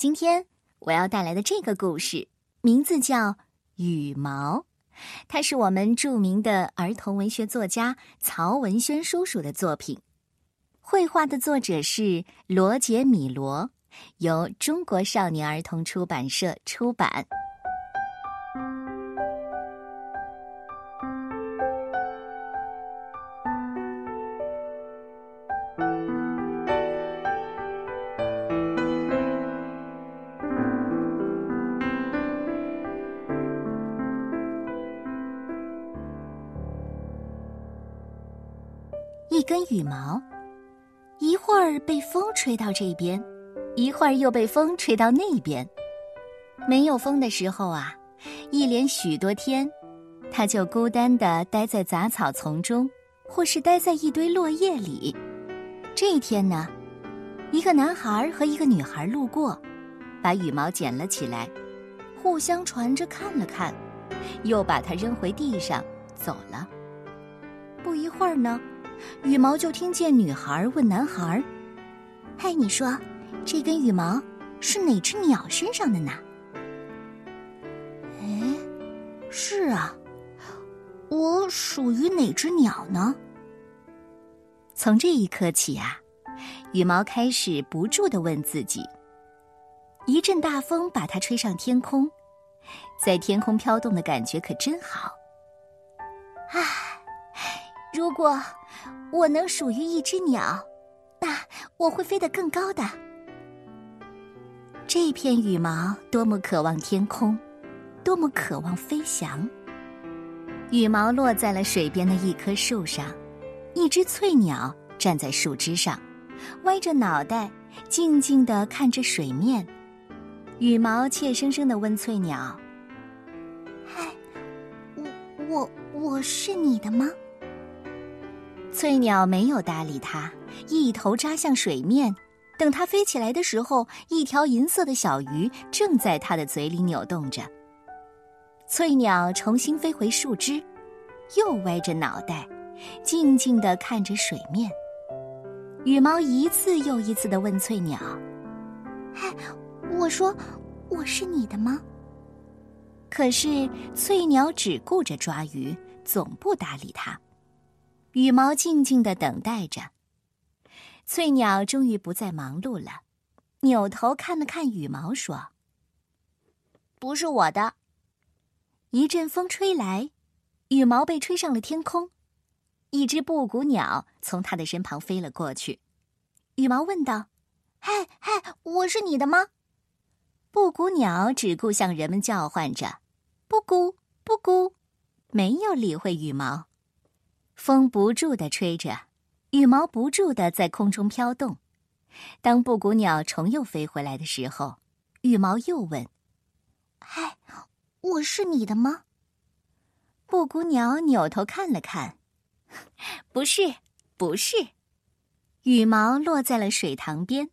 今天我要带来的这个故事名字叫《羽毛》，它是我们著名的儿童文学作家曹文轩叔叔的作品。绘画的作者是罗杰·米罗，由中国少年儿童出版社出版。一根羽毛，一会儿被风吹到这边，一会儿又被风吹到那边。没有风的时候啊，一连许多天，它就孤单的待在杂草丛中，或是待在一堆落叶里。这一天呢，一个男孩和一个女孩路过，把羽毛捡了起来，互相传着看了看，又把它扔回地上走了。不一会儿呢。羽毛就听见女孩问男孩：“嗨，你说，这根羽毛是哪只鸟身上的呢？”“哎，是啊，我属于哪只鸟呢？”从这一刻起啊，羽毛开始不住的问自己。一阵大风把它吹上天空，在天空飘动的感觉可真好。唉，如果……我能属于一只鸟，那我会飞得更高的。这片羽毛多么渴望天空，多么渴望飞翔。羽毛落在了水边的一棵树上，一只翠鸟站在树枝上，歪着脑袋，静静的看着水面。羽毛怯生生的问翠鸟：“嗨，我我我是你的吗？”翠鸟没有搭理它，一头扎向水面。等它飞起来的时候，一条银色的小鱼正在它的嘴里扭动着。翠鸟重新飞回树枝，又歪着脑袋，静静地看着水面。羽毛一次又一次地问翠鸟：“嗨，我说我是你的吗？”可是翠鸟只顾着抓鱼，总不搭理它。羽毛静静的等待着，翠鸟终于不再忙碌了，扭头看了看羽毛，说：“不是我的。”一阵风吹来，羽毛被吹上了天空，一只布谷鸟从它的身旁飞了过去。羽毛问道：“嗨嗨，我是你的吗？”布谷鸟只顾向人们叫唤着：“布谷布谷”，没有理会羽毛。风不住的吹着，羽毛不住的在空中飘动。当布谷鸟重又飞回来的时候，羽毛又问：“嗨，我是你的吗？”布谷鸟扭头看了看，“ 不是，不是。”羽毛落在了水塘边，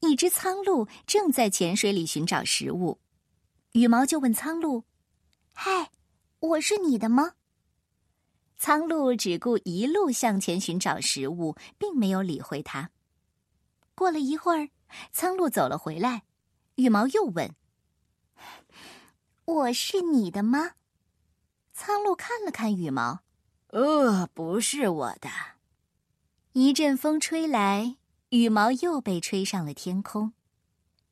一只苍鹭正在浅水里寻找食物。羽毛就问苍鹭：“嗨，我是你的吗？”苍鹭只顾一路向前寻找食物，并没有理会它。过了一会儿，苍鹭走了回来，羽毛又问：“我是你的吗？”苍鹭看了看羽毛，“呃，不是我的。”一阵风吹来，羽毛又被吹上了天空，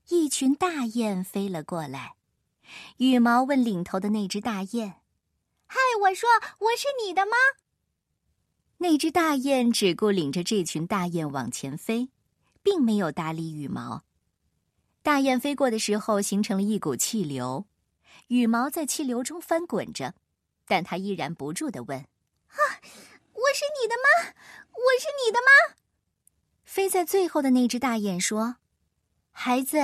一群大雁飞了过来。羽毛问领头的那只大雁。对，我说我是你的吗？那只大雁只顾领着这群大雁往前飞，并没有搭理羽毛。大雁飞过的时候，形成了一股气流，羽毛在气流中翻滚着，但它依然不住的问：“啊，我是你的吗？我是你的吗？”飞在最后的那只大雁说：“孩子，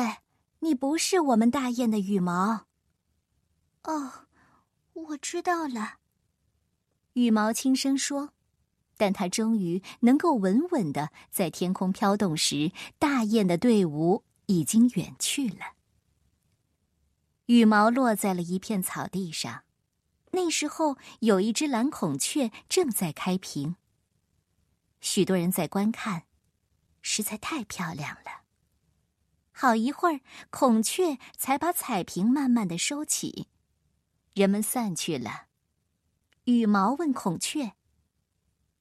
你不是我们大雁的羽毛。”哦。我知道了，羽毛轻声说。但他终于能够稳稳的在天空飘动时，大雁的队伍已经远去了。羽毛落在了一片草地上，那时候有一只蓝孔雀正在开屏。许多人在观看，实在太漂亮了。好一会儿，孔雀才把彩屏慢慢的收起。人们散去了。羽毛问孔雀：“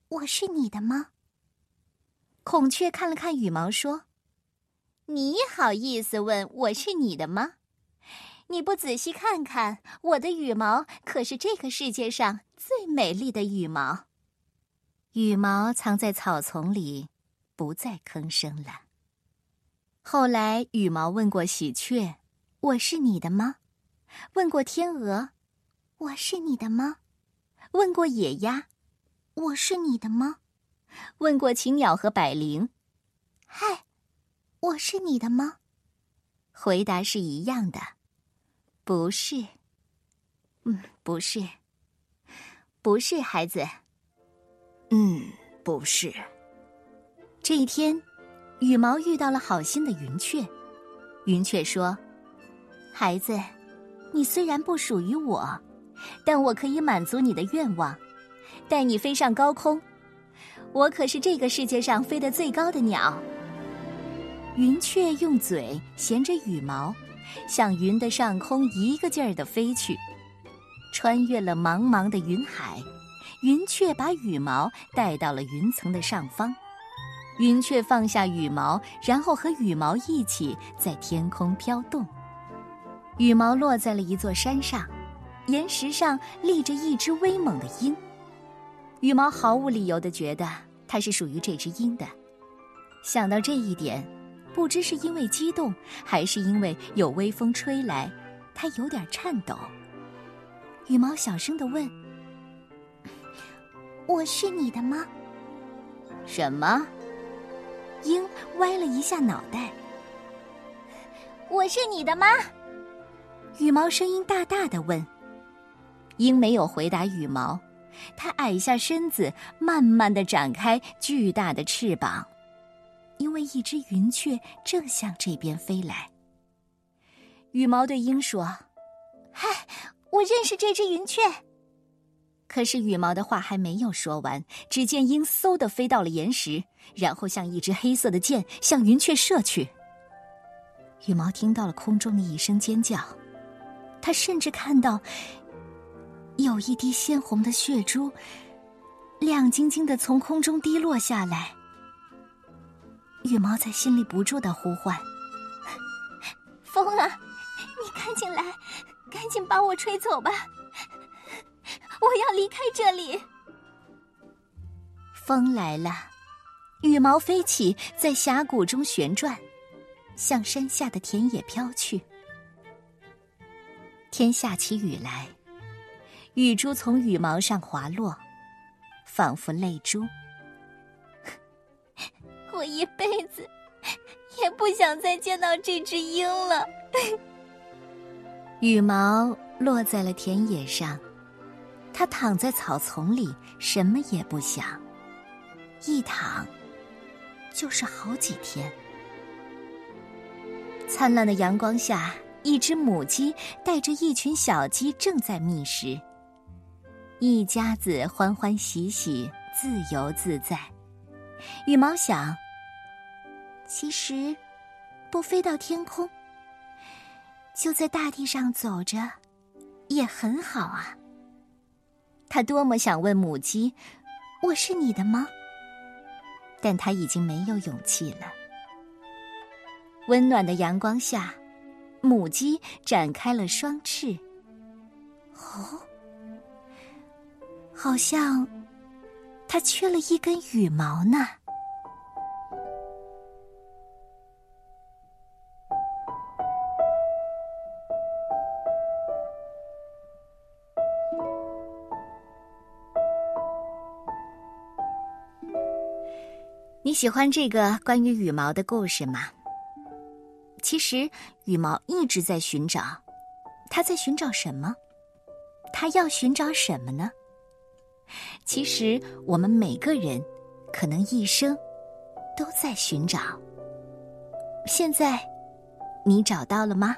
我是你的吗？”孔雀看了看羽毛，说：“你好意思问我是你的吗？你不仔细看看，我的羽毛可是这个世界上最美丽的羽毛。”羽毛藏在草丛里，不再吭声了。后来，羽毛问过喜鹊：“我是你的吗？”问过天鹅：“我是你的吗？”问过野鸭：“我是你的吗？”问过禽鸟和百灵：“嗨，我是你的吗？”回答是一样的：“不是。”“嗯，不是。”“不是，孩子。”“嗯，不是。”这一天，羽毛遇到了好心的云雀。云雀说：“孩子，你虽然不属于我，但我可以满足你的愿望，带你飞上高空。”我可是这个世界上飞得最高的鸟。云雀用嘴衔着羽毛，向云的上空一个劲儿的飞去，穿越了茫茫的云海。云雀把羽毛带到了云层的上方。云雀放下羽毛，然后和羽毛一起在天空飘动。羽毛落在了一座山上，岩石上立着一只威猛的鹰。羽毛毫无理由的觉得它是属于这只鹰的。想到这一点，不知是因为激动，还是因为有微风吹来，它有点颤抖。羽毛小声的问：“我是你的吗？”什么？鹰歪了一下脑袋。“我是你的吗？”羽毛声音大大的问。鹰没有回答羽毛。它矮下身子，慢慢的展开巨大的翅膀，因为一只云雀正向这边飞来。羽毛对鹰说：“嗨，我认识这只云雀。”可是羽毛的话还没有说完，只见鹰嗖的飞到了岩石，然后像一支黑色的箭向云雀射去。羽毛听到了空中的一声尖叫，他甚至看到。有一滴鲜红的血珠，亮晶晶的从空中滴落下来。羽毛在心里不住的呼唤：“ 风啊，你赶紧来，赶紧把我吹走吧！我要离开这里。”风来了，羽毛飞起，在峡谷中旋转，向山下的田野飘去。天下起雨来。雨珠从羽毛上滑落，仿佛泪珠。我一辈子也不想再见到这只鹰了。羽毛落在了田野上，它躺在草丛里，什么也不想。一躺就是好几天。灿烂的阳光下，一只母鸡带着一群小鸡正在觅食。一家子欢欢喜喜，自由自在。羽毛想：其实，不飞到天空，就在大地上走着，也很好啊。他多么想问母鸡：“我是你的吗？”但他已经没有勇气了。温暖的阳光下，母鸡展开了双翅。哦。好像，它缺了一根羽毛呢。你喜欢这个关于羽毛的故事吗？其实，羽毛一直在寻找，它在寻找什么？它要寻找什么呢？其实，我们每个人可能一生都在寻找。现在，你找到了吗？